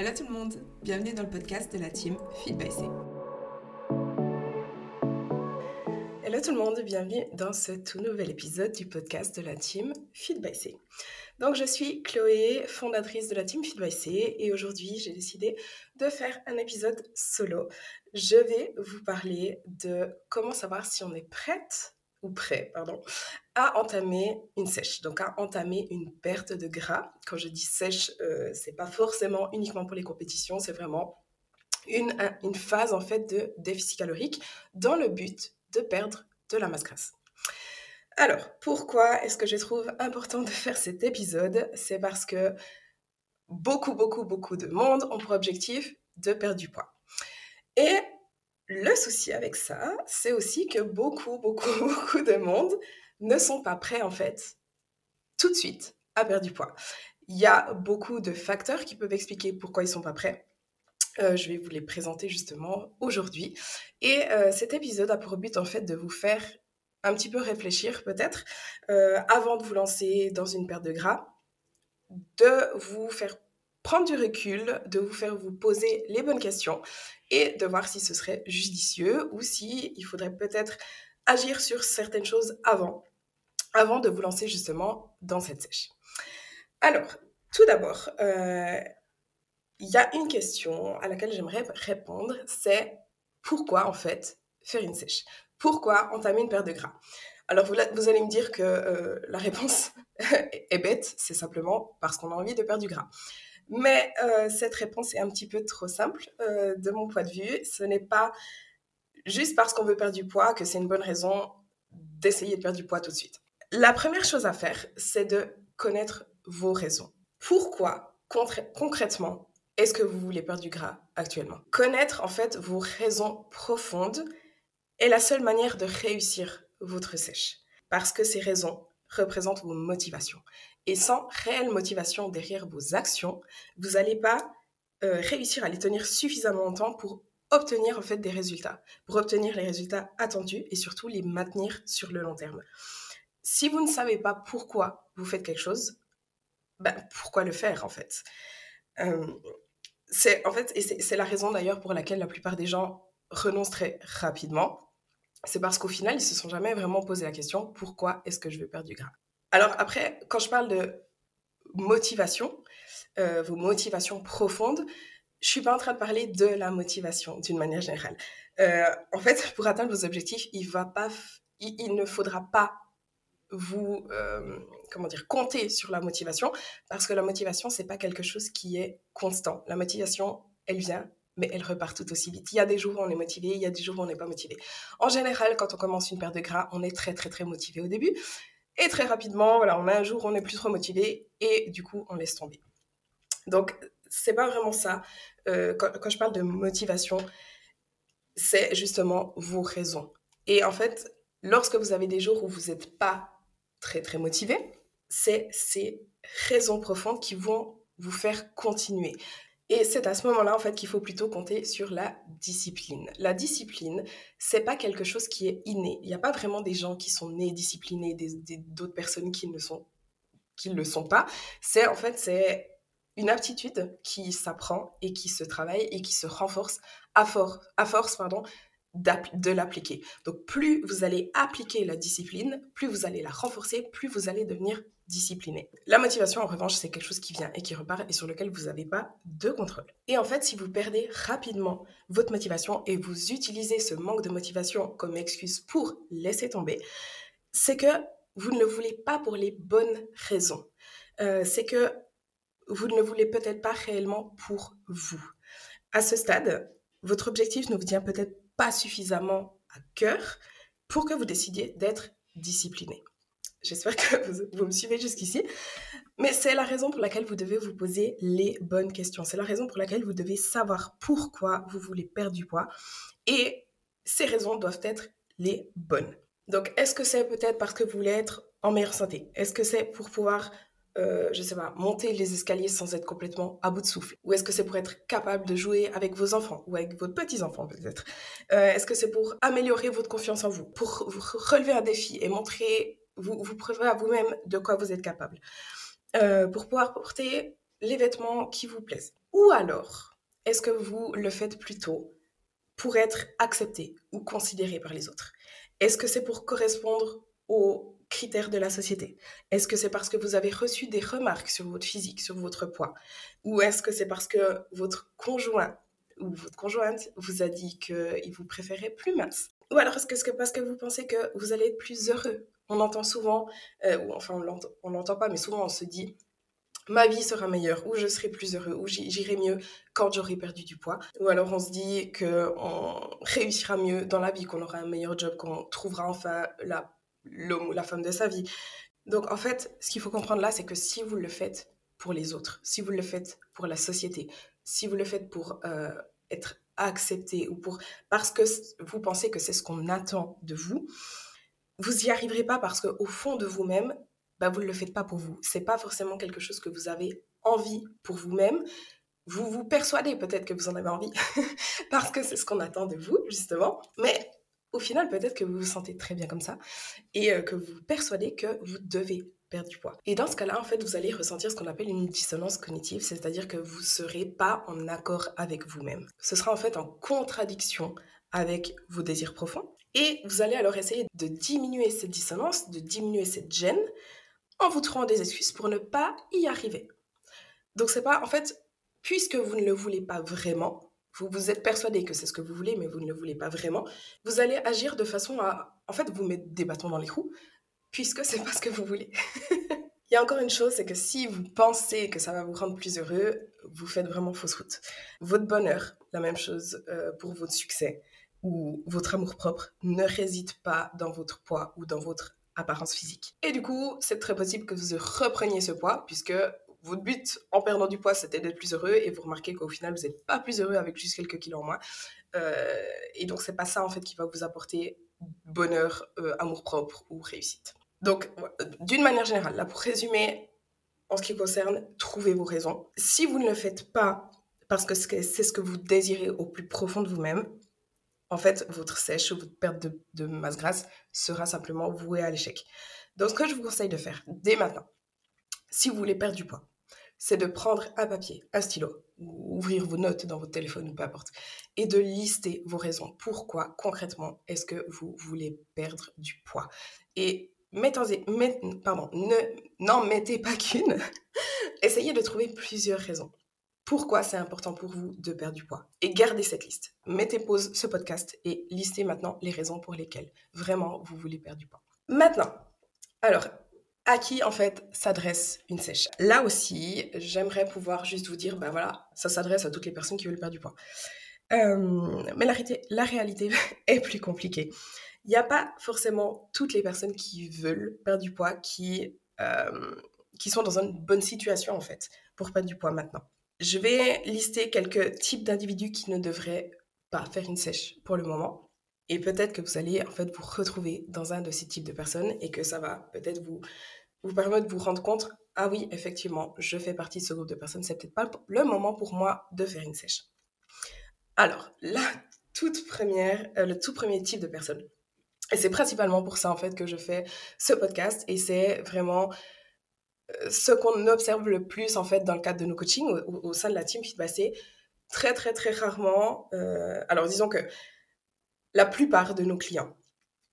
Hello tout le monde, bienvenue dans le podcast de la team Feed by C. Hello tout le monde, bienvenue dans ce tout nouvel épisode du podcast de la team Feed by C. Donc je suis Chloé, fondatrice de la team Feed by C et aujourd'hui j'ai décidé de faire un épisode solo. Je vais vous parler de comment savoir si on est prête ou prêt, pardon, à entamer une sèche, donc à entamer une perte de gras. Quand je dis sèche, euh, c'est pas forcément uniquement pour les compétitions, c'est vraiment une, une phase en fait de déficit calorique dans le but de perdre de la masse grasse. Alors, pourquoi est-ce que je trouve important de faire cet épisode? C'est parce que beaucoup, beaucoup, beaucoup de monde ont pour objectif de perdre du poids. Et le souci avec ça, c'est aussi que beaucoup, beaucoup, beaucoup de monde ne sont pas prêts en fait tout de suite à perdre du poids. Il y a beaucoup de facteurs qui peuvent expliquer pourquoi ils sont pas prêts. Euh, je vais vous les présenter justement aujourd'hui. Et euh, cet épisode a pour but en fait de vous faire un petit peu réfléchir peut-être euh, avant de vous lancer dans une perte de gras, de vous faire prendre du recul, de vous faire vous poser les bonnes questions et de voir si ce serait judicieux ou si il faudrait peut-être agir sur certaines choses avant, avant de vous lancer justement dans cette sèche. Alors, tout d'abord, euh, il y a une question à laquelle j'aimerais répondre, c'est pourquoi en fait faire une sèche? Pourquoi entamer une perte de gras? Alors vous, allez me dire que euh, la réponse est bête, c'est simplement parce qu'on a envie de perdre du gras. Mais euh, cette réponse est un petit peu trop simple euh, de mon point de vue. Ce n'est pas juste parce qu'on veut perdre du poids que c'est une bonne raison d'essayer de perdre du poids tout de suite. La première chose à faire, c'est de connaître vos raisons. Pourquoi concrètement est-ce que vous voulez perdre du gras actuellement? Connaître en fait vos raisons profondes est la seule manière de réussir votre sèche. Parce que ces raisons représentent vos motivations. Et sans réelle motivation derrière vos actions, vous n'allez pas euh, réussir à les tenir suffisamment longtemps pour obtenir en fait des résultats, pour obtenir les résultats attendus et surtout les maintenir sur le long terme. Si vous ne savez pas pourquoi vous faites quelque chose, ben, pourquoi le faire en fait? Euh, C'est en fait et c'est la raison d'ailleurs pour laquelle la plupart des gens renoncent très rapidement. C'est parce qu'au final ils se sont jamais vraiment posé la question pourquoi est-ce que je veux perdre du gras? Alors après, quand je parle de motivation, euh, vos motivations profondes, je suis pas en train de parler de la motivation d'une manière générale. Euh, en fait, pour atteindre vos objectifs, il ne faudra pas vous, euh, comment dire, compter sur la motivation parce que la motivation c'est pas quelque chose qui est constant. La motivation, elle vient, mais elle repart tout aussi vite. Il y a des jours où on est motivé, il y a des jours où on n'est pas motivé. En général, quand on commence une perte de gras, on est très très très motivé au début. Et très rapidement, voilà, on a un jour où on est plus trop motivé et du coup, on laisse tomber. Donc, c'est pas vraiment ça. Euh, quand, je parle de motivation, c'est justement vos raisons. Et en fait, lorsque vous avez des jours où vous n'êtes pas très très motivé, c'est ces raisons profondes qui vont vous faire continuer. Et c'est à ce moment-là, en fait, qu'il faut plutôt compter sur la discipline. La discipline, c'est pas quelque chose qui est inné. Il n'y a pas vraiment des gens qui sont nés disciplinés, d'autres personnes qui ne sont, qui le sont pas. C'est, en fait, c'est une aptitude qui s'apprend et qui se travaille et qui se renforce à, force, pardon, de l'appliquer. Donc plus vous allez appliquer la discipline, plus vous allez la renforcer, plus vous allez devenir La motivation, en revanche, c'est quelque chose qui vient et qui repart et sur lequel vous n'avez pas de contrôle. Et en fait, si vous perdez rapidement votre motivation et vous utilisez ce manque de motivation comme excuse pour laisser tomber, c'est que vous ne le voulez pas pour les bonnes raisons. Euh, c'est que vous ne le voulez peut-être pas réellement pour vous. À ce stade, votre objectif ne vous tient peut-être pas suffisamment à cœur pour que vous décidiez d'être discipliné. J'espère que vous, me suivez jusqu'ici. Mais c'est la raison pour laquelle vous devez vous poser les bonnes questions. C'est la raison pour laquelle vous devez savoir pourquoi vous voulez perdre du poids. Et ces raisons doivent être les bonnes. Donc, est-ce que c'est peut-être parce que vous voulez être en meilleure santé? Est-ce que c'est pour pouvoir euh, je sais pas, monter les escaliers sans être complètement à bout de souffle? Ou est-ce que c'est pour être capable de jouer avec vos enfants ou avec vos petits-enfants peut-être? Euh, Est-ce que c'est pour améliorer votre confiance en vous, pour relever un défi et montrer, vous, vous prouver à vous-même de quoi vous êtes capable euh, Pour pouvoir porter les vêtements qui vous plaisent. Ou alors, est-ce que vous le faites plutôt pour être accepté ou considéré par les autres? Est-ce que c'est pour correspondre aux critères de la société? Est-ce que c'est parce que vous avez reçu des remarques sur votre physique, sur votre poids? Ou est-ce que c'est parce que votre conjoint ou votre conjointe vous a dit qu'il vous préférait plus mince? Ou alors est-ce que c'est parce que vous pensez que vous allez être plus heureux On entend souvent, euh, ou enfin on l'entend pas, mais souvent on se dit ma vie sera meilleure, ou je serai plus heureux, ou j'irai mieux quand j'aurai perdu du poids. Ou alors on se dit qu'on réussira mieux dans la vie, qu'on aura un meilleur job, qu'on trouvera enfin l'homme ou la femme de sa vie. Donc en fait, ce qu'il faut comprendre là, c'est que si vous le faites pour les autres, si vous le faites pour la société, si vous le faites pour euh, être accepté ou pour parce que vous pensez que c'est ce qu'on attend de vous, vous n'y arriverez pas parce qu'au fond de vous-même, bah, vous ne le faites pas pour vous. C'est pas forcément quelque chose que vous avez envie pour vous-même. Vous vous persuadez peut-être que vous en avez envie parce que c'est ce qu'on attend de vous, justement. Mais au final, peut-être que vous vous sentez très bien comme ça et euh, que vous vous persuadez que vous devez perdre du poids. Et dans ce cas-là, en fait, vous allez ressentir ce qu'on appelle une dissonance cognitive, c'est-à-dire que vous ne serez pas en accord avec vous-même. Ce sera en fait en contradiction avec vos désirs profonds. Et vous allez alors essayer de diminuer cette dissonance, de diminuer cette gêne, en vous trouvant des excuses pour ne pas y arriver. Donc c'est pas, en fait, puisque vous ne le voulez pas vraiment, vous vous êtes persuadé que c'est ce que vous voulez, mais vous ne le voulez pas vraiment, vous allez agir de façon à, en fait, vous mettre des bâtons dans les roues, puisque c'est pas ce que vous voulez. Il y a encore une chose, c'est que si vous pensez que ça va vous rendre plus heureux, vous faites vraiment fausse route. Votre bonheur, la même chose euh, pour votre succès ou votre amour propre, ne réside pas dans votre poids ou dans votre apparence physique. Et du coup, c'est très possible que vous repreniez ce poids, puisque votre but en perdant du poids, c'était d'être plus heureux, et vous remarquez qu'au final, vous n'êtes pas plus heureux avec juste quelques kilos en moins. Euh, et donc, c'est pas ça, en fait, qui va vous apporter bonheur, euh, amour-propre ou réussite. Donc, d'une manière générale, là, pour résumer, en ce qui concerne, trouvez vos raisons. Si vous ne le faites pas parce que c'est ce que vous désirez au plus profond de vous-même, en fait, votre sèche ou votre perte de, masse grasse sera simplement vouée à l'échec. Donc, ce que je vous conseille de faire dès maintenant, si vous voulez perdre du poids, c'est de prendre un papier, un stylo, ou ouvrir vos notes dans votre téléphone ou peu importe, et de lister vos raisons. Pourquoi concrètement est-ce que vous voulez perdre du poids? Et mettez, n'en mettez pas qu'une. Essayez de trouver plusieurs raisons pourquoi c'est important pour vous de perdre du poids? Et gardez cette liste. Mettez pause ce podcast et listez maintenant les raisons pour lesquelles vraiment vous voulez perdre du poids. Maintenant, alors, à qui en fait s'adresse une sèche? Là aussi, j'aimerais pouvoir juste vous dire, ben voilà, ça s'adresse à toutes les personnes qui veulent perdre du poids. Euh, mais la, réalité est plus compliquée. Il n'y a pas forcément toutes les personnes qui veulent perdre du poids qui, euh, qui sont dans une bonne situation en fait pour perdre du poids maintenant. Je vais lister quelques types d'individus qui ne devraient pas faire une sèche pour le moment. Et peut-être que vous allez en fait vous retrouver dans un de ces types de personnes et que ça va peut-être vous, vous permettre de vous rendre compte, ah oui, effectivement, je fais partie de ce groupe de personnes, c'est peut-être pas le moment pour moi de faire une sèche. Alors, la toute première, euh, le tout premier type de personne, et c'est principalement pour ça en fait que je fais ce podcast, et c'est vraiment ce qu'on observe le plus en fait dans le cadre de nos coachings au, sein de la team Feedback, c'est très très très rarement. Euh, alors disons que la plupart de nos clients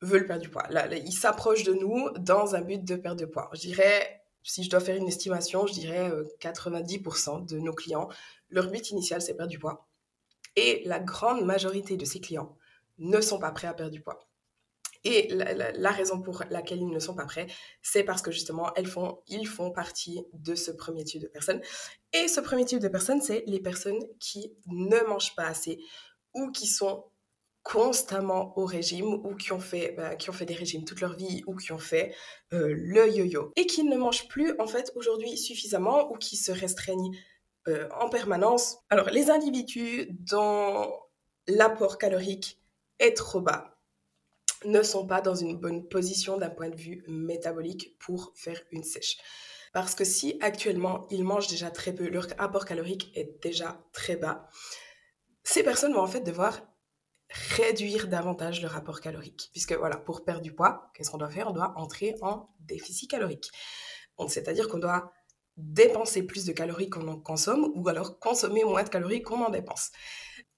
veulent perdre du poids. Ils s'approchent de nous dans un but de perdre de poids. Je dirais, si je dois faire une estimation, je dirais 90% euh, de nos clients, leur but initial c'est perdre du poids. Et la grande majorité de ces clients ne sont pas prêts à perdre du poids. Et la, raison pour laquelle ils ne sont pas prêts, c'est parce que justement, ils font partie de ce premier type de personnes. Et ce premier type de personnes, c'est les personnes qui ne mangent pas assez ou qui sont constamment au régime ou qui ont fait, bah, qui ont fait des régimes toute leur vie ou qui ont fait euh, le yo-yo et qui ne mangent plus en fait aujourd'hui suffisamment ou qui se restreignent euh, en permanence. Alors les individus dont l'apport calorique est trop bas, ne sont pas dans une bonne position d'un point de vue métabolique pour faire une sèche. Parce que si actuellement ils mangent déjà très peu, leur apport calorique est déjà très bas, ces personnes vont en fait devoir réduire davantage leur apport calorique. Puisque voilà, pour perdre du poids, qu'est-ce qu'on doit faire? On doit entrer en déficit calorique. C'est-à-dire qu'on doit dépenser plus de calories qu'on en consomme ou alors consommer moins de calories qu'on en dépense.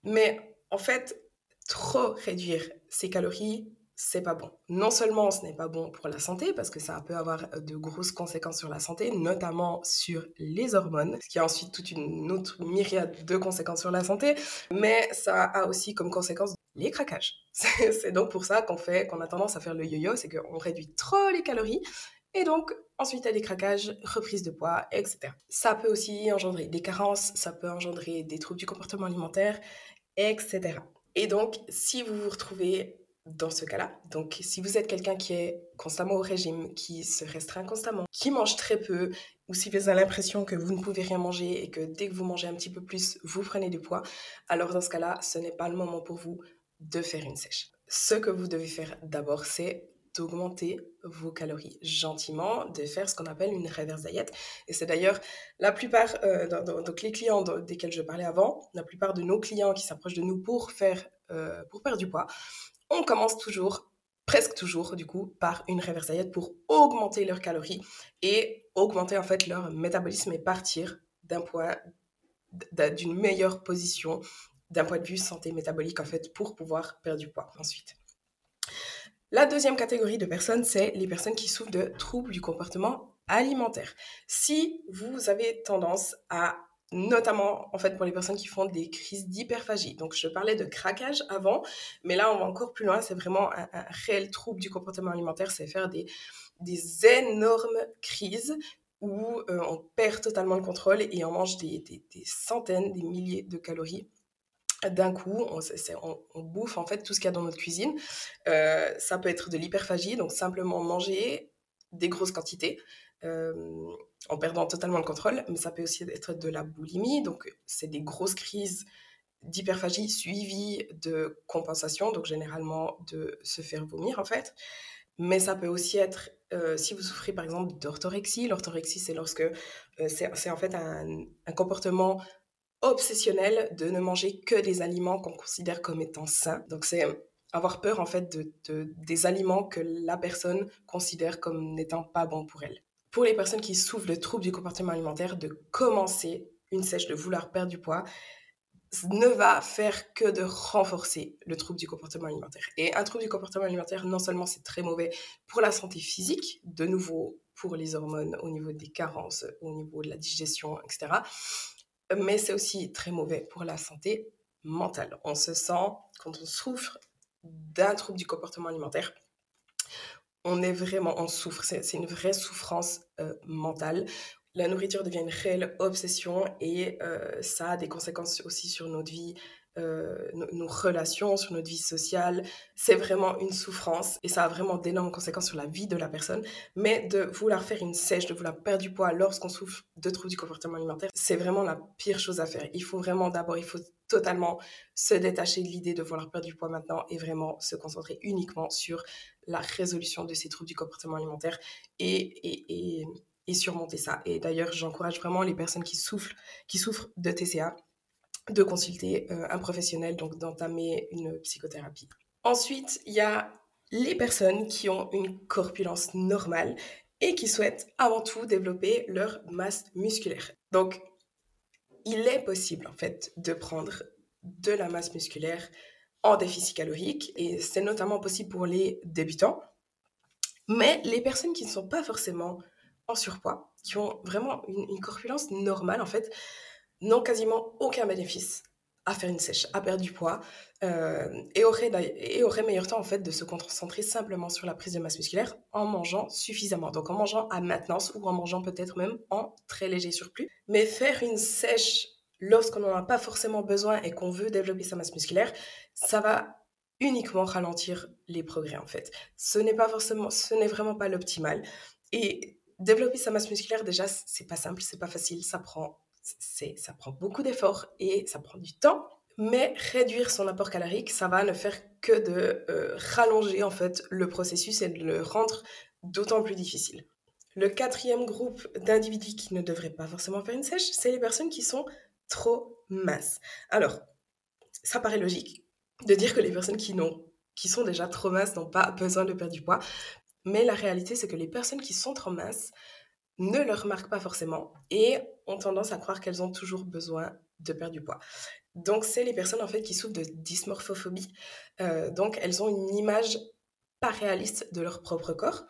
Mais en fait, trop réduire ses calories, c'est pas bon. Non seulement ce n'est pas bon pour la santé, parce que ça peut avoir de grosses conséquences sur la santé, notamment sur les hormones, ce qui a ensuite toute une autre myriade de conséquences sur la santé, mais ça a aussi comme conséquence les craquages. C'est donc pour ça qu'on fait, qu'on a tendance à faire le yo-yo, c'est qu'on réduit trop les calories, et donc ensuite a des craquages, reprise de poids, etc. Ça peut aussi engendrer des carences, ça peut engendrer des troubles du comportement alimentaire, etc. Et donc, si vous vous retrouvez dans ce cas-là. Donc, si vous êtes quelqu'un qui est constamment au régime, qui se restreint constamment, qui mange très peu, ou si vous avez l'impression que vous ne pouvez rien manger et que dès que vous mangez un petit peu plus, vous prenez du poids, alors dans ce cas-là, ce n'est pas le moment pour vous de faire une sèche. Ce que vous devez faire d'abord, c'est d'augmenter vos calories gentiment, de faire ce qu'on appelle une reverse diet. Et c'est d'ailleurs la plupart, euh, donc les clients desquels je parlais avant, la plupart de nos clients qui s'approchent de nous pour faire, euh, pour perdre du poids, on commence toujours, presque toujours du coup, par une reverse diet pour augmenter leurs calories et augmenter en fait leur métabolisme et partir d'un point, d'une meilleure position d'un point de vue santé métabolique en fait pour pouvoir perdre du poids ensuite. La deuxième catégorie de personnes, c'est les personnes qui souffrent de troubles du comportement alimentaire. Si vous avez tendance à notamment en fait pour les personnes qui font des crises d'hyperphagie. Donc je parlais de craquage avant, mais là on va encore plus loin, c'est vraiment un, réel trouble du comportement alimentaire, c'est faire des, des énormes crises où euh, on perd totalement le contrôle et on mange des, des, centaines, des milliers de calories d'un coup, on, on, bouffe en fait tout ce qu'il y a dans notre cuisine. Euh, ça peut être de l'hyperphagie, donc simplement manger des grosses quantités euh, en perdant totalement le contrôle, mais ça peut aussi être de la boulimie, donc c'est des grosses crises d'hyperphagie suivies de compensation, donc généralement de se faire vomir en fait. Mais ça peut aussi être, euh, si vous souffrez par exemple d'orthorexie, l'orthorexie c'est lorsque euh, c'est en fait un, comportement obsessionnel de ne manger que des aliments qu'on considère comme étant sains. Donc c'est avoir peur en fait de, de, des aliments que la personne considère comme n'étant pas bons pour elle pour les personnes qui souffrent de troubles du comportement alimentaire, de commencer une sèche, de vouloir perdre du poids, ne va faire que de renforcer le trouble du comportement alimentaire. Et un trouble du comportement alimentaire, non seulement c'est très mauvais pour la santé physique, de nouveau pour les hormones au niveau des carences, au niveau de la digestion, etc., mais c'est aussi très mauvais pour la santé mentale. On se sent, quand on souffre d'un trouble du comportement alimentaire, on est vraiment, on souffre. C'est une vraie souffrance euh, mentale. La nourriture devient une réelle obsession et euh, ça a des conséquences aussi sur notre vie, euh, nos, relations, sur notre vie sociale. C'est vraiment une souffrance et ça a vraiment d'énormes conséquences sur la vie de la personne. Mais de vouloir faire une sèche, de vouloir perdre du poids lorsqu'on souffre de troubles du comportement alimentaire, c'est vraiment la pire chose à faire. Il faut vraiment d'abord, il faut totalement se détacher de l'idée de vouloir perdre du poids maintenant et vraiment se concentrer uniquement sur la résolution de ces troubles du comportement alimentaire et, surmonter ça. Et d'ailleurs, j'encourage vraiment les personnes qui souffrent, qui souffrent de TCA de consulter euh, un professionnel, donc d'entamer une psychothérapie. Ensuite, il y a les personnes qui ont une corpulence normale et qui souhaitent avant tout développer leur masse musculaire. Donc, il est possible en fait de prendre de la masse musculaire en déficit calorique et c'est notamment possible pour les débutants. Mais les personnes qui ne sont pas forcément en surpoids, qui ont vraiment une, corpulence normale en fait, n'ont quasiment aucun bénéfice à faire une sèche, à perdre du poids euh, et, auraient, et auraient meilleur temps en fait de se concentrer simplement sur la prise de masse musculaire en mangeant suffisamment. Donc en mangeant à maintenance ou en mangeant peut-être même en très léger surplus. Mais faire une sèche lorsqu'on n'en a pas forcément besoin et qu'on veut développer sa masse musculaire, ça va uniquement ralentir les progrès en fait. Ce n'est pas forcément, ce n'est vraiment pas l'optimal. Et développer sa masse musculaire déjà, c'est pas simple, c'est pas facile, ça prend, c'est, ça prend beaucoup d'efforts et ça prend du temps. Mais réduire son apport calorique, ça va ne faire que de euh, rallonger en fait le processus et de le rendre d'autant plus difficile. Le quatrième groupe d'individus qui ne devraient pas forcément faire une sèche, c'est les personnes qui sont trop minces. Alors, ça paraît logique de dire que les personnes qui, qui sont déjà trop minces n'ont pas besoin de perdre du poids. Mais la réalité, c'est que les personnes qui sont trop minces ne le remarquent pas forcément et ont tendance à croire qu'elles ont toujours besoin de perdre du poids. Donc, c'est les personnes en fait qui souffrent de dysmorphophobie. Euh, donc, elles ont une image pas réaliste de leur propre corps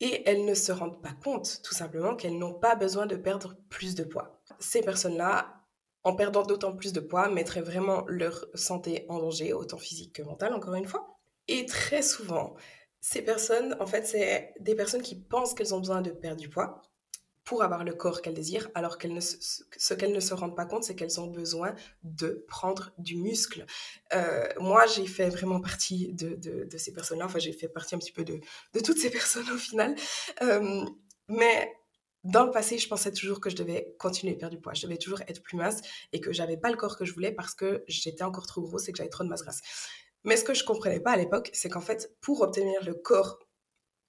et elles ne se rendent pas compte tout simplement qu'elles n'ont pas besoin de perdre plus de poids. Ces personnes-là, en perdant d'autant plus de poids, mettraient vraiment leur santé en danger, autant physique que mentale, encore une fois. Et très souvent, ces personnes, en fait, c'est des personnes qui pensent qu'elles ont besoin de perdre du poids, pour avoir le corps qu'elles désirent, alors qu'elles ne, ce qu'elles ne se rendent pas compte, c'est qu'elles ont besoin de prendre du muscle. Euh, moi, j'ai fait vraiment partie de, de, ces personnes-là, enfin, j'ai fait partie un petit peu de, de toutes ces personnes au final. Euh, mais dans le passé, je pensais toujours que je devais continuer à perdre du poids, je devais toujours être plus mince et que j'avais pas le corps que je voulais parce que j'étais encore trop grosse et que j'avais trop de masse grasse. Mais ce que je comprenais pas à l'époque, c'est qu'en fait, pour obtenir le corps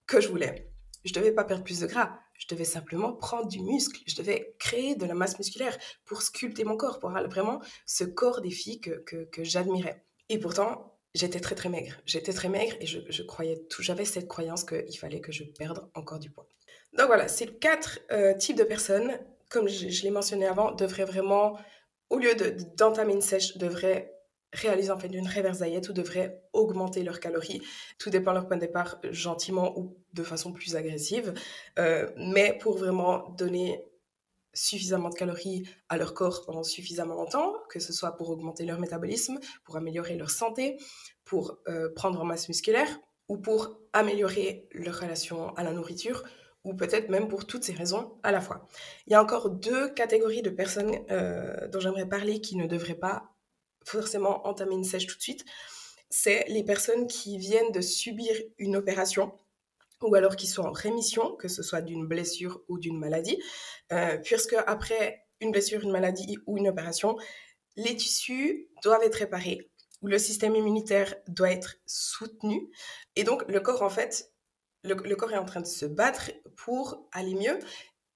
que je voulais, je devais pas perdre plus de gras, je devais simplement prendre du muscle, je devais créer de la masse musculaire pour sculpter mon corps, pour vraiment ce corps des filles que, que, j'admirais. Et pourtant, j'étais très très maigre. J'étais très maigre et je, je croyais tout, j'avais cette croyance qu'il fallait que je perde encore du poids. Donc voilà, ces quatre euh, types de personnes, comme je, l'ai mentionné avant, devraient vraiment, au lieu d'entamer une sèche, devraient réalisent en fait une reverse diet ou devraient augmenter leurs calories. Tout dépend de leur point de départ, gentiment ou de façon plus agressive. Euh, mais pour vraiment donner suffisamment de calories à leur corps pendant suffisamment longtemps, que ce soit pour augmenter leur métabolisme, pour améliorer leur santé, pour euh, prendre en masse musculaire ou pour améliorer leur relation à la nourriture ou peut-être même pour toutes ces raisons à la fois. Il y a encore deux catégories de personnes euh, dont j'aimerais parler qui ne devraient pas forcément entamer une sèche tout de suite, c'est les personnes qui viennent de subir une opération ou alors qui sont en rémission, que ce soit d'une blessure ou d'une maladie, euh, puisque après une blessure, une maladie ou une opération, les tissus doivent être réparés, ou le système immunitaire doit être soutenu, et donc le corps en fait, le corps est en train de se battre pour aller mieux,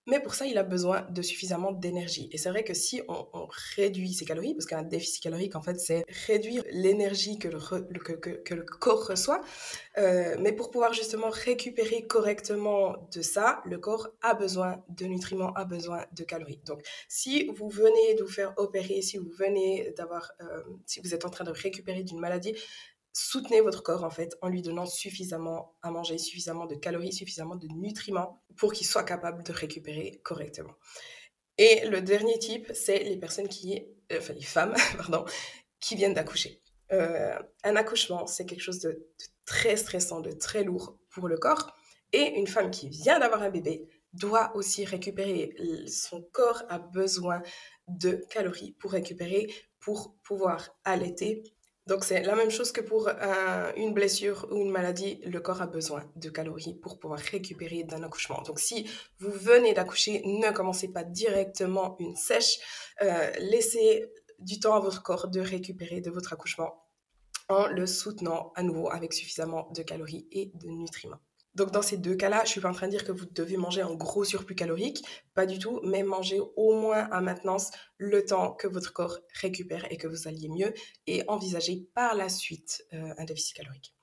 mais pour ça, il a besoin de suffisamment d'énergie. Et c'est vrai que si on, réduit ses calories, parce qu'un déficit calorique, en fait, c'est réduire l'énergie que le, corps reçoit. Euh, mais pour pouvoir justement récupérer correctement de ça, le corps a besoin de nutriments, a besoin de calories. Donc, si vous venez de vous faire opérer, si vous venez d'avoir, euh, si vous êtes en train de récupérer d'une maladie, soutenez votre corps en fait en lui donnant suffisamment à manger, suffisamment de calories, suffisamment de nutriments pour qu'il soit capable de récupérer correctement. Et le dernier type, c'est les personnes qui, euh, enfin les femmes, pardon, qui viennent d'accoucher. Euh, un accouchement, c'est quelque chose de, de, très stressant, de très lourd pour le corps. Et une femme qui vient d'avoir un bébé doit aussi récupérer. Son corps a besoin de calories pour récupérer, pour pouvoir allaiter donc c'est la même chose que pour une blessure ou une maladie, le corps a besoin de calories pour pouvoir récupérer d'un accouchement. Donc si vous venez d'accoucher, ne commencez pas directement une sèche, euh, laissez du temps à votre corps de récupérer de votre accouchement en le soutenant à nouveau avec suffisamment de calories et de nutriments. Donc dans ces deux cas-là, je suis pas en train de dire que vous devez manger un gros surplus calorique, pas du tout, mais manger au moins à maintenance le temps que votre corps récupère et que vous alliez mieux et envisager par la suite euh, un déficit calorique.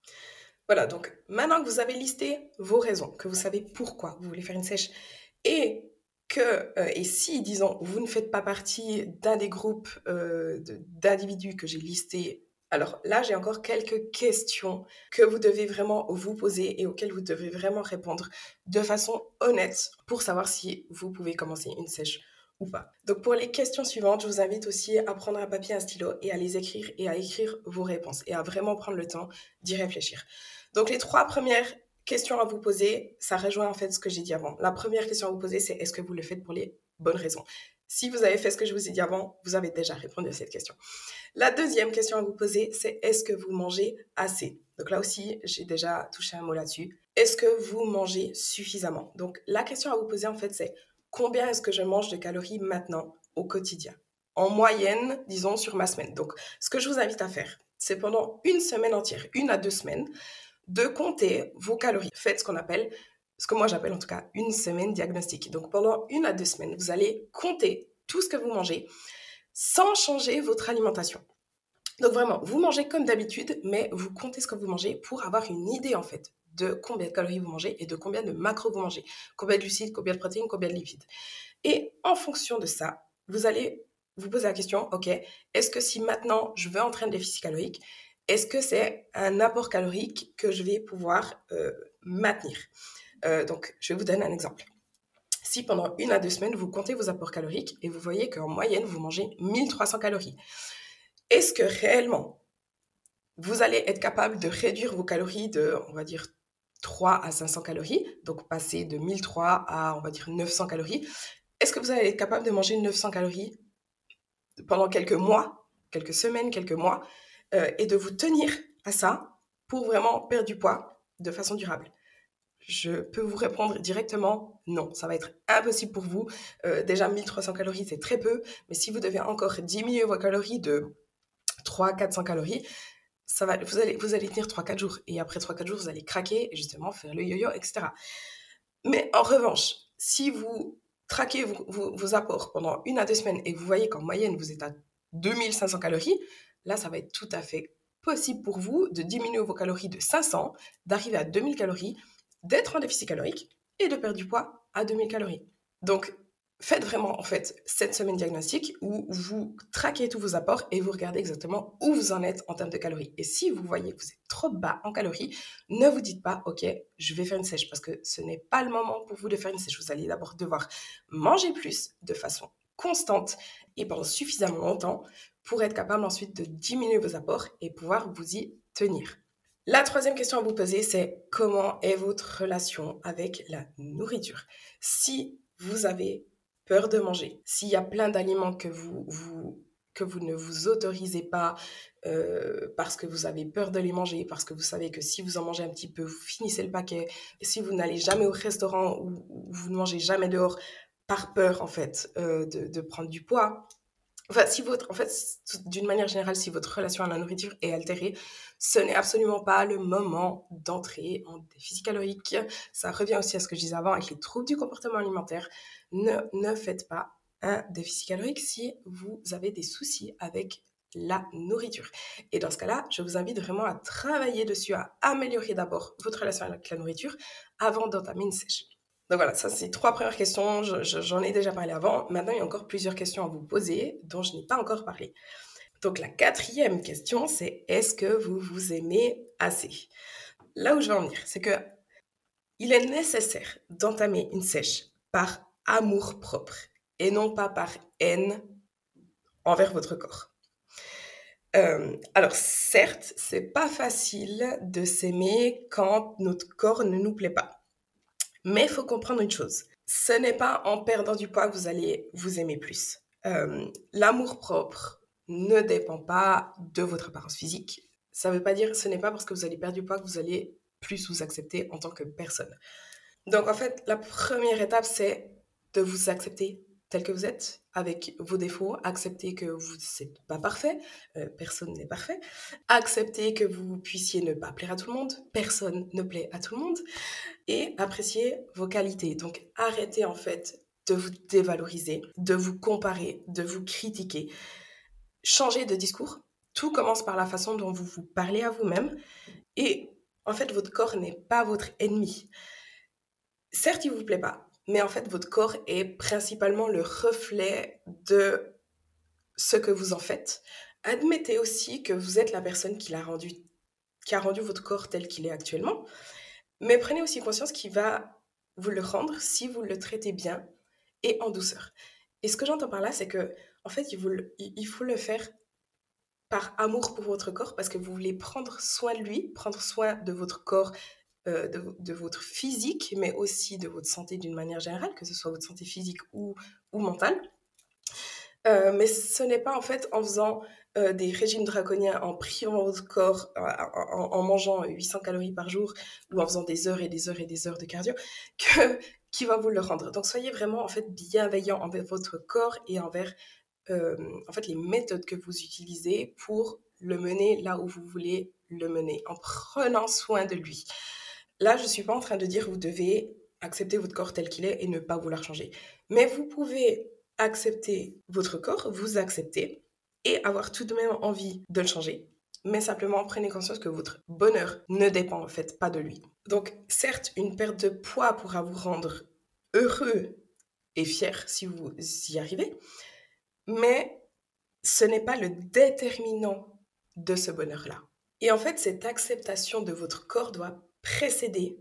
Voilà, donc maintenant que vous avez listé vos raisons, que vous savez pourquoi vous voulez faire une sèche et que, euh, et si, disons, vous ne faites pas partie d'un des groupes euh, d'individus que j'ai listés alors là, j'ai encore quelques questions que vous devez vraiment vous poser et auxquelles vous devez vraiment répondre de façon honnête pour savoir si vous pouvez commencer une sèche ou pas. Donc pour les questions suivantes, je vous invite aussi à prendre un papier, un stylo et à les écrire et à écrire vos réponses et à vraiment prendre le temps d'y réfléchir. Donc les trois premières questions à vous poser, ça rejoint en fait ce que j'ai dit avant. La première question à vous poser, c'est est-ce que vous le faites pour les bonnes raisons? Si vous avez fait ce que je vous ai dit avant, vous avez déjà répondu à cette question. La deuxième question à vous poser, c'est est-ce que vous mangez assez? Donc là aussi, j'ai déjà touché un mot là-dessus. Est-ce que vous mangez suffisamment? Donc la question à vous poser en fait, c'est combien est-ce que je mange de calories maintenant au quotidien? En moyenne, disons sur ma semaine. Donc ce que je vous invite à faire, c'est pendant une semaine entière, une à deux semaines, de compter vos calories. Faites ce qu'on appelle ce que moi j'appelle en tout cas une semaine diagnostique. Donc pendant une à deux semaines, vous allez compter tout ce que vous mangez sans changer votre alimentation. Donc vraiment, vous mangez comme d'habitude, mais vous comptez ce que vous mangez pour avoir une idée en fait de combien de calories vous mangez et de combien de macros vous mangez. Combien de glucides, combien de protéines, combien de lipides. Et en fonction de ça, vous allez vous poser la question, OK, est-ce que si maintenant je veux entrer en déficit calorique, est-ce que c'est un apport calorique que je vais pouvoir euh, maintenir? Euh, Donc, je vous donner un exemple. Si pendant une à deux semaines, vous comptez vos apports caloriques et vous voyez qu'en moyenne, vous mangez 1300 calories, est-ce que réellement, vous allez être capable de réduire vos calories de, on va dire, 3 à 500 calories, donc passer de 1003 à, on va dire, 900 calories. Est-ce que vous allez être capable de manger 900 calories pendant quelques mois, quelques semaines, quelques mois, euh, et de vous tenir à ça pour vraiment perdre du poids de façon durable? Je peux vous répondre directement non, ça va être impossible pour vous. Euh, déjà 1300 calories, c'est très peu, mais si vous devez encore diminuer vos calories de 300-400 calories, vous, allez, tenir 3-4 jours. Et après 3-4 jours, vous allez craquer et justement faire le yo-yo, etc. Mais en revanche, si vous traquez vos, apports pendant une à deux semaines et vous voyez qu'en moyenne, vous êtes à 2500 calories, là, ça va être tout à fait possible pour vous de diminuer vos calories de 500, d'arriver à 2000 calories, d'être en déficit calorique et de perdre du poids à 2000 calories. Donc, faites vraiment en fait cette semaine diagnostique où vous traquez tous vos apports et vous regardez exactement où vous en êtes en termes de calories. Et si vous voyez que vous êtes trop bas en calories, ne vous dites pas OK, je vais faire une sèche parce que ce n'est pas le moment pour vous de faire une sèche. Vous allez d'abord devoir manger plus de façon constante et pendant suffisamment longtemps pour être capable ensuite de diminuer vos apports et pouvoir vous y tenir. La troisième question à vous poser, c'est comment est votre relation avec la nourriture? Si vous avez peur de manger, s'il y a plein d'aliments que vous, que vous ne vous autorisez pas euh, parce que vous avez peur de les manger, parce que vous savez que si vous en mangez un petit peu, vous finissez le paquet, si vous n'allez jamais au restaurant ou, vous ne mangez jamais dehors par peur en fait euh, de, de prendre du poids, Enfin, si votre, en fait, d'une manière générale, si votre relation à la nourriture est altérée, ce n'est absolument pas le moment d'entrer en déficit calorique. Ça revient aussi à ce que je disais avant avec les troubles du comportement alimentaire. Ne, faites pas un déficit calorique si vous avez des soucis avec la nourriture. Et dans ce cas-là, je vous invite vraiment à travailler dessus, à améliorer d'abord votre relation avec la nourriture avant d'entamer une sèche. Donc voilà, ça c'est trois premières questions. J'en ai déjà parlé avant. Maintenant, il y a encore plusieurs questions à vous poser dont je n'ai pas encore parlé. Donc la quatrième question, c'est est-ce que vous vous aimez assez? Là où je veux en venir, c'est que il est nécessaire d'entamer une sèche par amour propre et non pas par haine envers votre corps. Euh, alors certes, c'est pas facile de s'aimer quand notre corps ne nous plaît pas. Mais il faut comprendre une chose. Ce n'est pas en perdant du poids que vous allez vous aimer plus. Euh, l'amour propre ne dépend pas de votre apparence physique. Ça ne veut pas dire, ce n'est pas parce que vous allez perdre du poids que vous allez plus vous accepter en tant que personne. Donc en fait, la première étape, c'est de vous accepter tel que vous êtes, avec vos défauts, accepter que vous n'êtes pas parfait, euh, personne n'est parfait, accepter que vous puissiez ne pas plaire à tout le monde, personne ne plaît à tout le monde, et apprécier vos qualités. Donc arrêtez en fait de vous dévaloriser, de vous comparer, de vous critiquer. Changez de discours. Tout commence par la façon dont vous vous parlez à vous-même. Et en fait, votre corps n'est pas votre ennemi. Certes, il ne vous plaît pas, mais en fait, votre corps est principalement le reflet de ce que vous en faites. Admettez aussi que vous êtes la personne qui l'a rendu, qui a rendu votre corps tel qu'il est actuellement, mais prenez aussi conscience qu'il va vous le rendre si vous le traitez bien et en douceur. Et ce que j'entends par là, c'est que en fait, il faut le faire par amour pour votre corps parce que vous voulez prendre soin de lui, prendre soin de votre corps euh, de, votre physique, mais aussi de votre santé d'une manière générale, que ce soit votre santé physique ou, ou mentale. Euh, mais ce n'est pas en fait en faisant euh, des régimes draconiens, en privant votre corps, en, mangeant 800 calories par jour ou en faisant des heures et des heures et des heures de cardio, que, qui va vous le rendre. Donc soyez vraiment en fait bienveillant envers votre corps et envers en fait les méthodes que vous utilisez pour le mener là où vous voulez le mener, en prenant soin de lui. Là, je ne suis pas en train de dire que vous devez accepter votre corps tel qu'il est et ne pas vouloir changer. Mais vous pouvez accepter votre corps, vous accepter et avoir tout de même envie de le changer. Mais simplement prenez conscience que votre bonheur ne dépend en fait pas de lui. Donc, certes, une perte de poids pourra vous rendre heureux et fier si vous y arrivez, mais ce n'est pas le déterminant de ce bonheur-là. Et en fait, cette acceptation de votre corps doit précéder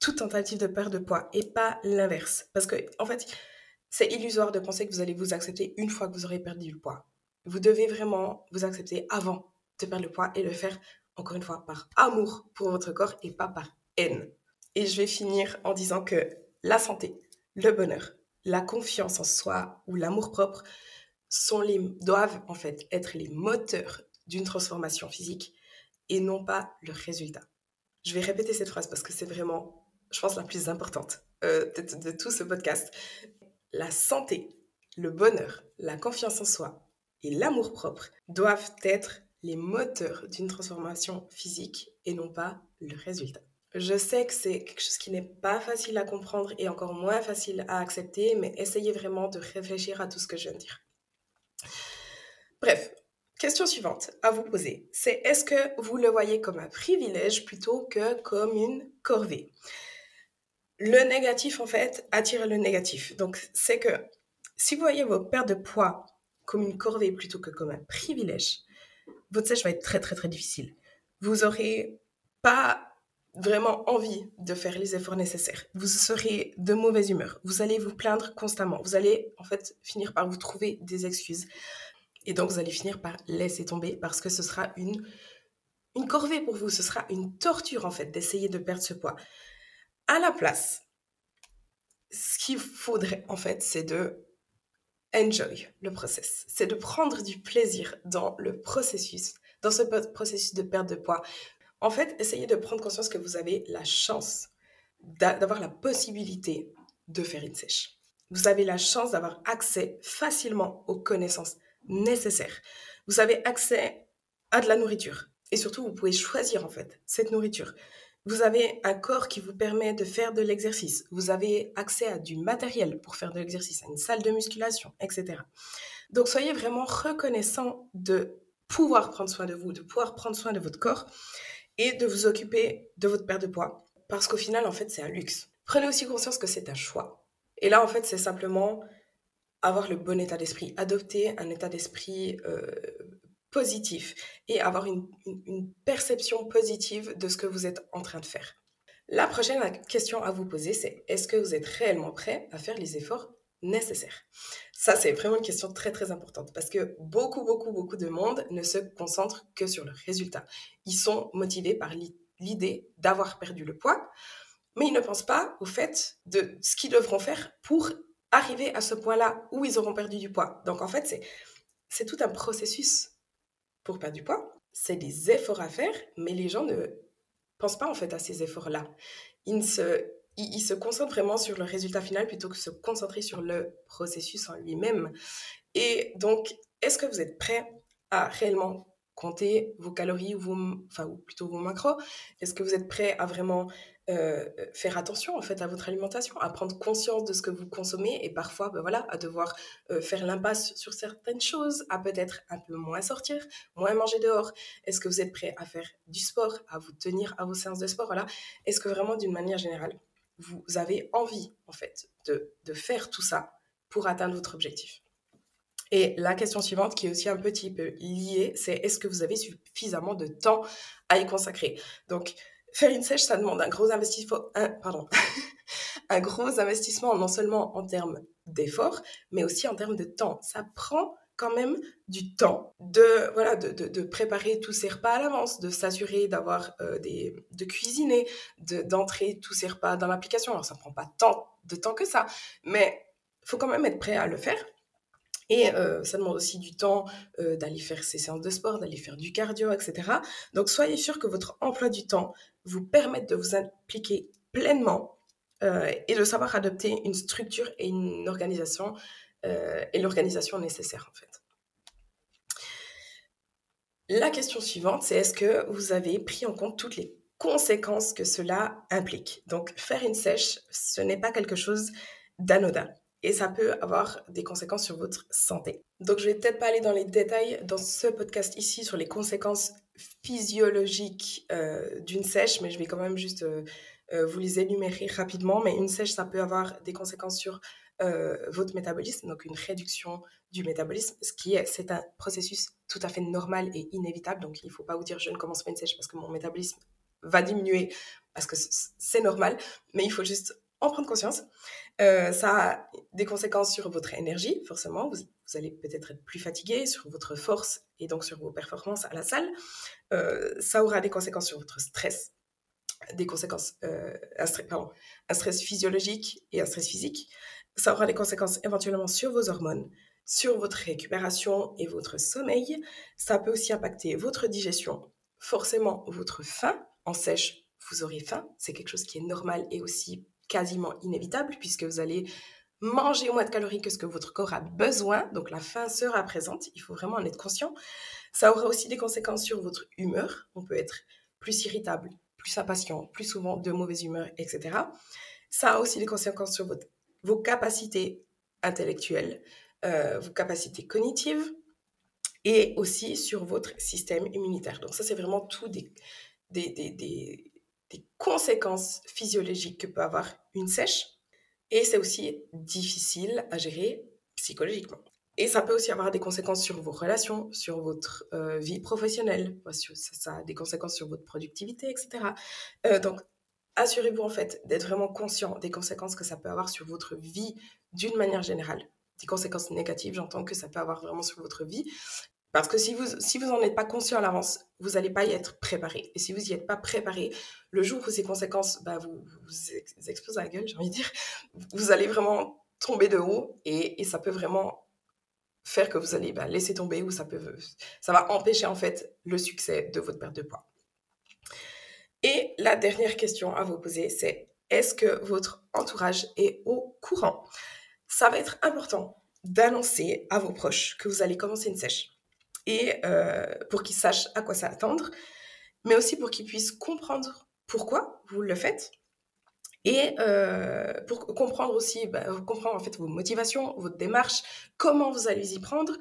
toute tentative de perte de poids et pas l'inverse. Parce que, en fait, c'est illusoire de penser que vous allez vous accepter une fois que vous aurez perdu le poids. Vous devez vraiment vous accepter avant de perdre le poids et le faire, encore une fois, par amour pour votre corps et pas par haine. Et je vais finir en disant que la santé, le bonheur, la confiance en soi ou l'amour propre sont les, doivent en fait être les moteurs d'une transformation physique et non pas le résultat. Je vais répéter cette phrase parce que c'est vraiment, je pense, la plus importante euh, de, tout ce podcast. La santé, le bonheur, la confiance en soi et l'amour propre doivent être les moteurs d'une transformation physique et non pas le résultat. Je sais que c'est quelque chose qui n'est pas facile à comprendre et encore moins facile à accepter, mais essayez vraiment de réfléchir à tout ce que je viens de dire. Bref, question suivante à vous poser, c'est est-ce que vous le voyez comme un privilège plutôt que comme une corvée? Le négatif, en fait, attire le négatif. Donc, c'est que si vous voyez vos pertes de poids comme une corvée plutôt que comme un privilège, votre sèche va être très, très, très difficile. Vous n'aurez pas vraiment envie de faire les efforts nécessaires. Vous serez de mauvaise humeur. Vous allez vous plaindre constamment. Vous allez en fait finir par vous trouver des excuses. Et donc vous allez finir par laisser tomber parce que ce sera une, une corvée pour vous. Ce sera une torture en fait d'essayer de perdre ce poids. À la place, ce qu'il faudrait en fait, c'est de enjoy le process. C'est de prendre du plaisir dans le processus, dans ce processus de perte de poids. En fait, essayez de prendre conscience que vous avez la chance d'avoir la possibilité de faire une sèche. Vous avez la chance d'avoir accès facilement aux connaissances nécessaires. Vous avez accès à de la nourriture. Et surtout, vous pouvez choisir en fait cette nourriture. Vous avez un corps qui vous permet de faire de l'exercice. Vous avez accès à du matériel pour faire de l'exercice, à une salle de musculation, etc. Donc soyez vraiment reconnaissant de pouvoir prendre soin de vous, de pouvoir prendre soin de votre corps et de vous occuper de votre perte de poids. Parce qu'au final, en fait, c'est un luxe. Prenez aussi conscience que c'est un choix. Et là, en fait, c'est simplement avoir le bon état d'esprit, adopter un état d'esprit euh, positif et avoir une, une, perception positive de ce que vous êtes en train de faire. La prochaine question à vous poser, c'est est-ce que vous êtes réellement prêt à faire les efforts nécessaires Ça, c'est vraiment une question très très importante parce que beaucoup, beaucoup, beaucoup de monde ne se concentre que sur le résultat. Ils sont motivés par l'idée d'avoir perdu le poids, mais ils ne pensent pas au fait de ce qu'ils devront faire pour arriver à ce point-là où ils auront perdu du poids. Donc en fait, c'est tout un processus pour perdre du poids. C'est des efforts à faire, mais les gens ne pensent pas en fait à ces efforts-là. Ils se, ils, se concentrent vraiment sur le résultat final plutôt que se concentrer sur le processus en lui-même. Et donc, est-ce que vous êtes prêt à réellement compter vos calories ou, vos, ou plutôt vos macros? Est-ce que vous êtes prêt à vraiment euh, faire attention en fait à votre alimentation, à prendre conscience de ce que vous consommez et parfois ben voilà, à devoir euh, faire l'impasse sur certaines choses, à peut-être un peu moins sortir, moins manger dehors? Est-ce que vous êtes prêt à faire du sport, à vous tenir à vos séances de sport? Voilà. Est-ce que vraiment d'une manière générale, vous avez envie en fait de, de faire tout ça pour atteindre votre objectif et la question suivante, qui est aussi un petit peu liée, c'est est-ce que vous avez suffisamment de temps à y consacrer? Donc, faire une sèche, ça demande un gros investissement, pardon, un gros investissement non seulement en termes d'effort, mais aussi en termes de temps. Ça prend quand même du temps de voilà de, de, préparer tous ces repas à l'avance, de s'assurer d'avoir euh, des de cuisiner, d'entrer tous ces repas dans l'application. Alors ça prend pas tant de temps que ça, mais faut quand même être prêt à le faire. Et euh, ça demande aussi du temps euh, d'aller faire ses séances de sport, d'aller faire du cardio, etc. Donc soyez sûr que votre emploi du temps vous permette de vous impliquer pleinement et de savoir adopter une structure et une organisation et l'organisation nécessaire en fait. La question suivante, c'est est-ce que vous avez pris en compte toutes les conséquences que cela implique? Donc faire une sèche, ce n'est pas quelque chose d'anodin et ça peut avoir des conséquences sur votre santé. Donc je vais peut-être pas aller dans les détails dans ce podcast ici sur les conséquences physiologiques euh, d'une sèche, mais je vais quand même juste euh, euh, vous les énumérer rapidement. Mais une sèche, ça peut avoir des conséquences sur votre métabolisme, donc une réduction du métabolisme, ce qui est, c'est un processus tout à fait normal et inévitable. Donc il ne faut pas vous dire je ne commence pas une sèche parce que mon métabolisme va diminuer, parce que c'est normal, mais il faut juste en prendre conscience. Euh, ça a des conséquences sur votre énergie, forcément. Vous, allez peut-être être plus fatigué, sur votre force et donc sur vos performances à la salle. Euh, ça aura des conséquences sur votre stress, des conséquences, euh, un stress physiologique et un stress physique. Ça aura des conséquences éventuellement sur vos hormones, sur votre récupération et votre sommeil. Ça peut aussi impacter votre digestion, forcément votre faim. En sèche, vous aurez faim. C'est quelque chose qui est normal et aussi quasiment inévitable puisque vous allez manger moins de calories que ce que votre corps a besoin. Donc la faim sera présente, il faut vraiment en être conscient. Ça aura aussi des conséquences sur votre humeur. On peut être plus irritable, plus impatient, plus souvent de mauvaise humeur, etc. Ça a aussi des conséquences sur votre, vos capacités intellectuelles, euh, vos capacités cognitives et aussi sur votre système immunitaire. Donc ça, c'est vraiment tout des, des, des des conséquences physiologiques que peut avoir une sèche. Et c'est aussi difficile à gérer psychologiquement. Et ça peut aussi avoir des conséquences sur vos relations, sur votre euh, vie professionnelle, ça, a des conséquences sur votre productivité, etc. Euh, donc, assurez-vous en fait d'être vraiment conscient des conséquences que ça peut avoir sur votre vie d'une manière générale. Des conséquences négatives, j'entends que ça peut avoir vraiment sur votre vie, parce que si vous, si vous n'en êtes pas conscient à l'avance, vous n'allez pas y être préparé. Et si vous n'y êtes pas préparé, le jour où ces conséquences bah, vous, vous explosent à la gueule, j'ai envie de dire, vous allez vraiment tomber de haut et, ça peut vraiment faire que vous allez bah, laisser tomber ou ça, peut, ça va empêcher en fait le succès de votre perte de poids. Et la dernière question à vous poser, c'est est-ce que votre entourage est au courant? Ça va être important d'annoncer à vos proches que vous allez commencer une sèche. Et euh, pour qu'ils sachent à quoi s'attendre, mais aussi pour qu'ils puissent comprendre pourquoi vous le faites. Et euh, pour comprendre aussi, bah, comprendre en fait vos motivations, votre démarche, comment vous allez y prendre,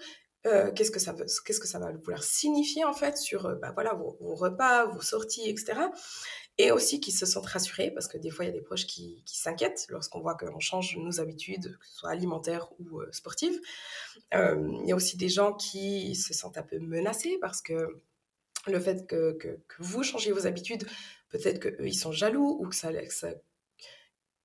euh, qu'est-ce que ça veut, qu'est-ce que ça va vouloir signifier en fait sur bah, voilà vos, repas, vos sorties, etc. Et aussi qu'ils se sentent rassurés parce que des fois il y a des proches qui, qui s'inquiètent lorsqu'on voit qu'on change nos habitudes, que ce soit alimentaires ou euh, sportives. Euh, il y a aussi des gens qui se sentent un peu menacés parce que le fait que, vous changiez vos habitudes, peut-être qu'eux ils sont jaloux ou que ça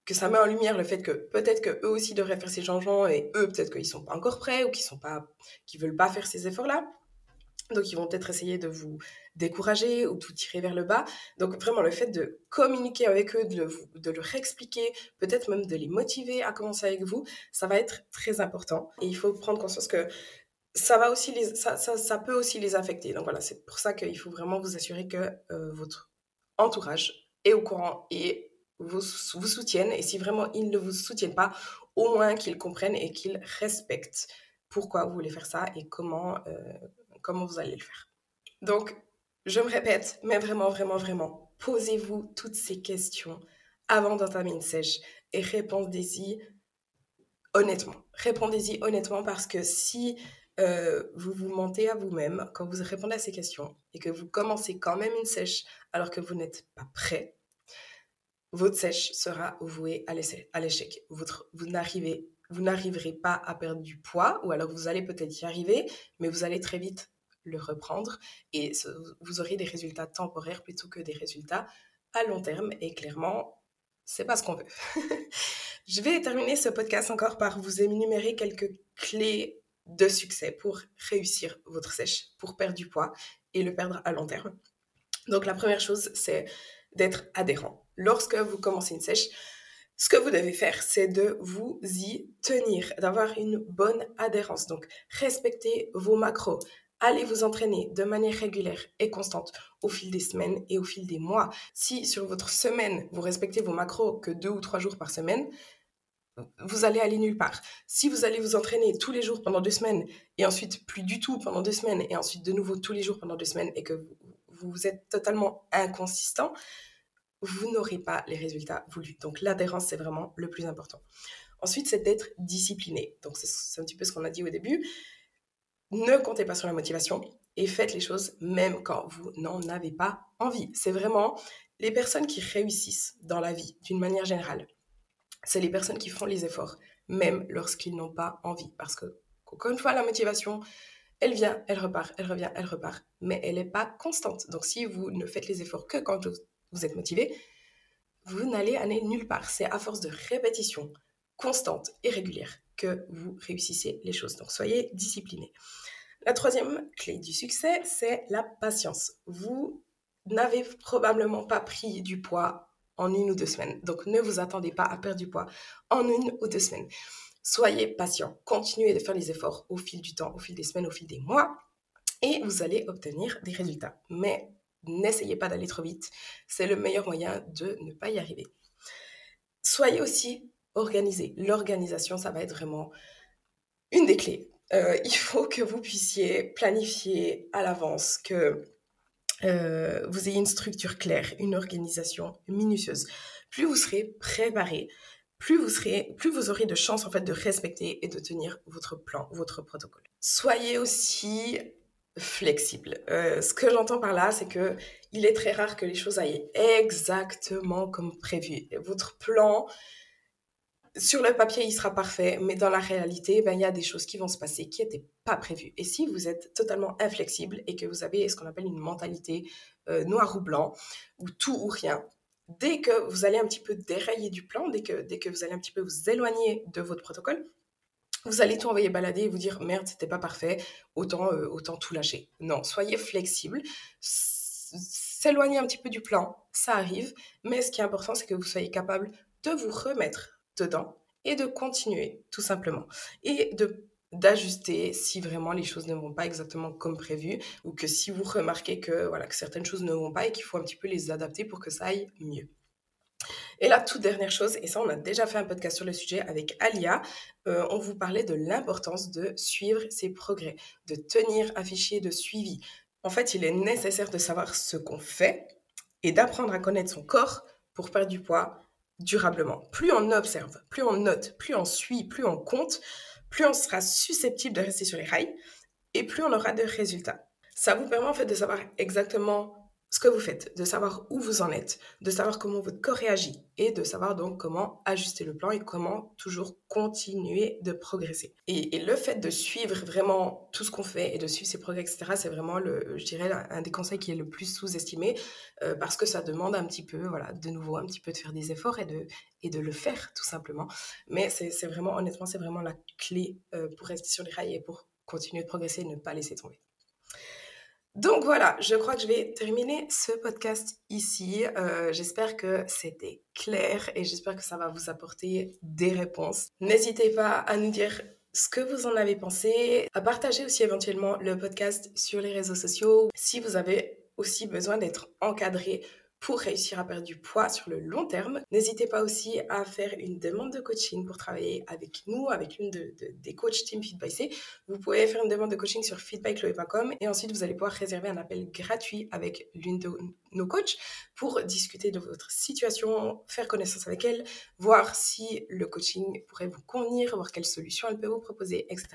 que ça met en lumière le fait que peut-être que eux aussi devraient faire ces changements et eux peut-être qu'ils sont pas encore prêts ou qu'ils sont pas qui veulent pas faire ces efforts là donc ils vont peut-être essayer de vous décourager ou tout tirer vers le bas. Donc vraiment le fait de communiquer avec eux de, de leur expliquer peut-être même de les motiver à commencer avec vous ça va être très important. Et il faut prendre conscience que ça va aussi ça, ça peut aussi les affecter. Donc voilà c'est pour ça qu'il faut vraiment vous assurer que euh, votre entourage est au courant et vous, soutiennent et si vraiment ils ne vous soutiennent pas, au moins qu'ils comprennent et qu'ils respectent pourquoi vous voulez faire ça et comment, euh, comment vous allez le faire. Donc, je me répète, mais vraiment, vraiment, vraiment, posez-vous toutes ces questions avant d'entamer une sèche et répondez-y honnêtement. Répondez-y honnêtement parce que si euh, vous vous mentez à vous-même quand vous répondez à ces questions et que vous commencez quand même une sèche alors que vous n'êtes pas prêt, votre sèche sera vouée à l'échec. Vous n'arriverez pas à perdre du poids, ou alors vous allez peut-être y arriver, mais vous allez très vite le reprendre et vous aurez des résultats temporaires plutôt que des résultats à long terme. Et clairement, c'est pas ce qu'on veut. Je vais terminer ce podcast encore par vous énumérer quelques clés de succès pour réussir votre sèche, pour perdre du poids et le perdre à long terme. Donc la première chose, c'est d'être adhérent. Lorsque vous commencez une sèche, ce que vous devez faire, c'est de vous y tenir, d'avoir une bonne adhérence. Donc, respectez vos macros. Allez vous entraîner de manière régulière et constante au fil des semaines et au fil des mois. Si sur votre semaine, vous respectez vos macros que deux ou trois jours par semaine, vous allez aller nulle part. Si vous allez vous entraîner tous les jours pendant deux semaines et ensuite plus du tout pendant deux semaines et ensuite de nouveau tous les jours pendant deux semaines et que vous êtes totalement inconsistant, vous n'aurez pas les résultats voulus. Donc l'adhérence, c'est vraiment le plus important. Ensuite, c'est d'être discipliné. Donc c'est un petit peu ce qu'on a dit au début. ne comptez pas sur la motivation et faites les choses même quand vous n'en avez pas envie. C'est vraiment les personnes qui réussissent dans la vie d'une manière générale. C'est les personnes qui font les efforts même lorsqu'ils n'ont pas envie. Parce que, encore une fois, la motivation, elle vient, elle repart, elle revient, elle repart, mais elle n'est pas constante. Donc si vous ne faites les efforts que quand vous êtes motivé, vous n'allez aller nulle part. C'est à force de répétition constante et régulière que vous réussissez les choses. Donc soyez disciplinés. La troisième clé du succès, c'est la patience. Vous n'avez probablement pas pris du poids en une ou deux semaines. Donc ne vous attendez pas à perdre du poids en une ou deux semaines. Soyez patient, continuez de faire les efforts au fil du temps, au fil des semaines, au fil des mois, et vous allez obtenir des résultats. Mais n'essayez pas d'aller trop vite, c'est le meilleur moyen de ne pas y arriver. Soyez aussi organisé. L'organisation, ça va être vraiment une des clés. Euh, il faut que vous puissiez planifier à l'avance, que euh, vous ayez une structure claire, une organisation minutieuse. Plus vous serez préparé, plus vous serez, plus vous aurez de chances en fait de respecter et de tenir votre plan, votre protocole. Soyez aussi flexible. Euh, ce que j'entends par là, c'est que il est très rare que les choses aillent exactement comme prévu. Votre plan, sur le papier, il sera parfait, mais dans la réalité, ben, il y a des choses qui vont se passer qui n'étaient pas prévues. Et si vous êtes totalement inflexible et que vous avez ce qu'on appelle une mentalité euh, noir ou blanc, ou tout ou rien, dès que vous allez un petit peu dérailler du plan, dès que, dès que vous allez un petit peu vous éloigner de votre protocole, vous allez tout envoyer balader et vous dire merde, c'était pas parfait, autant, euh, autant tout lâcher. Non, soyez flexible, s'éloigner un petit peu du plan, ça arrive, mais ce qui est important, c'est que vous soyez capable de vous remettre dedans et de continuer, tout simplement. Et de d'ajuster si vraiment les choses ne vont pas exactement comme prévu ou que si vous remarquez que, voilà, que certaines choses ne vont pas et qu'il faut un petit peu les adapter pour que ça aille mieux. Et la toute dernière chose, et ça on a déjà fait un podcast sur le sujet avec Alia, euh, on vous parlait de l'importance de suivre ses progrès, de tenir un fichier de suivi. En fait, il est nécessaire de savoir ce qu'on fait et d'apprendre à connaître son corps pour perdre du poids durablement. Plus on observe, plus on note, plus on suit, plus on compte, plus on sera susceptible de rester sur les rails et plus on aura de résultats. Ça vous permet en fait de savoir exactement ce que vous faites, de savoir où vous en êtes, de savoir comment votre corps réagit et de savoir donc comment ajuster le plan et comment toujours continuer de progresser. Et, le fait de suivre vraiment tout ce qu'on fait et de suivre ses progrès, etc., c'est vraiment, le, je dirais, un des conseils qui est le plus sous-estimé euh, parce que ça demande un petit peu, voilà, de nouveau, un petit peu de faire des efforts et de, et de le faire tout simplement. Mais c'est vraiment, honnêtement, c'est vraiment la clé euh, pour rester sur les rails et pour continuer de progresser et ne pas laisser tomber. Donc voilà, je crois que je vais terminer ce podcast ici. Euh, j'espère que c'était clair et j'espère que ça va vous apporter des réponses. N'hésitez pas à nous dire ce que vous en avez pensé, à partager aussi éventuellement le podcast sur les réseaux sociaux. Si vous avez aussi besoin d'être encadré pour réussir à perdre du poids sur le long terme. N'hésitez pas aussi à faire une demande de coaching pour travailler avec nous, avec l'une de, des coachs Team Feed by C. Vous pouvez faire une demande de coaching sur feedbychloé.com et ensuite vous allez pouvoir réserver un appel gratuit avec l'une de nos coachs pour discuter de votre situation, faire connaissance avec elle, voir si le coaching pourrait vous convenir, voir quelles solutions elle peut vous proposer, etc.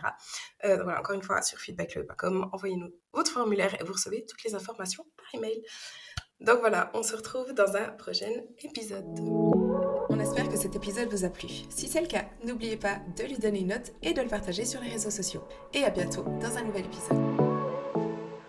Euh, voilà, encore une fois, sur feedbychloé.com, envoyez-nous votre formulaire et vous recevez toutes les informations par email. Donc voilà, on se retrouve dans un prochain épisode. On espère que cet épisode vous a plu. Si c'est le cas, n'oubliez pas de lui donner une note et de le partager sur les réseaux sociaux. Et à bientôt dans un nouvel épisode.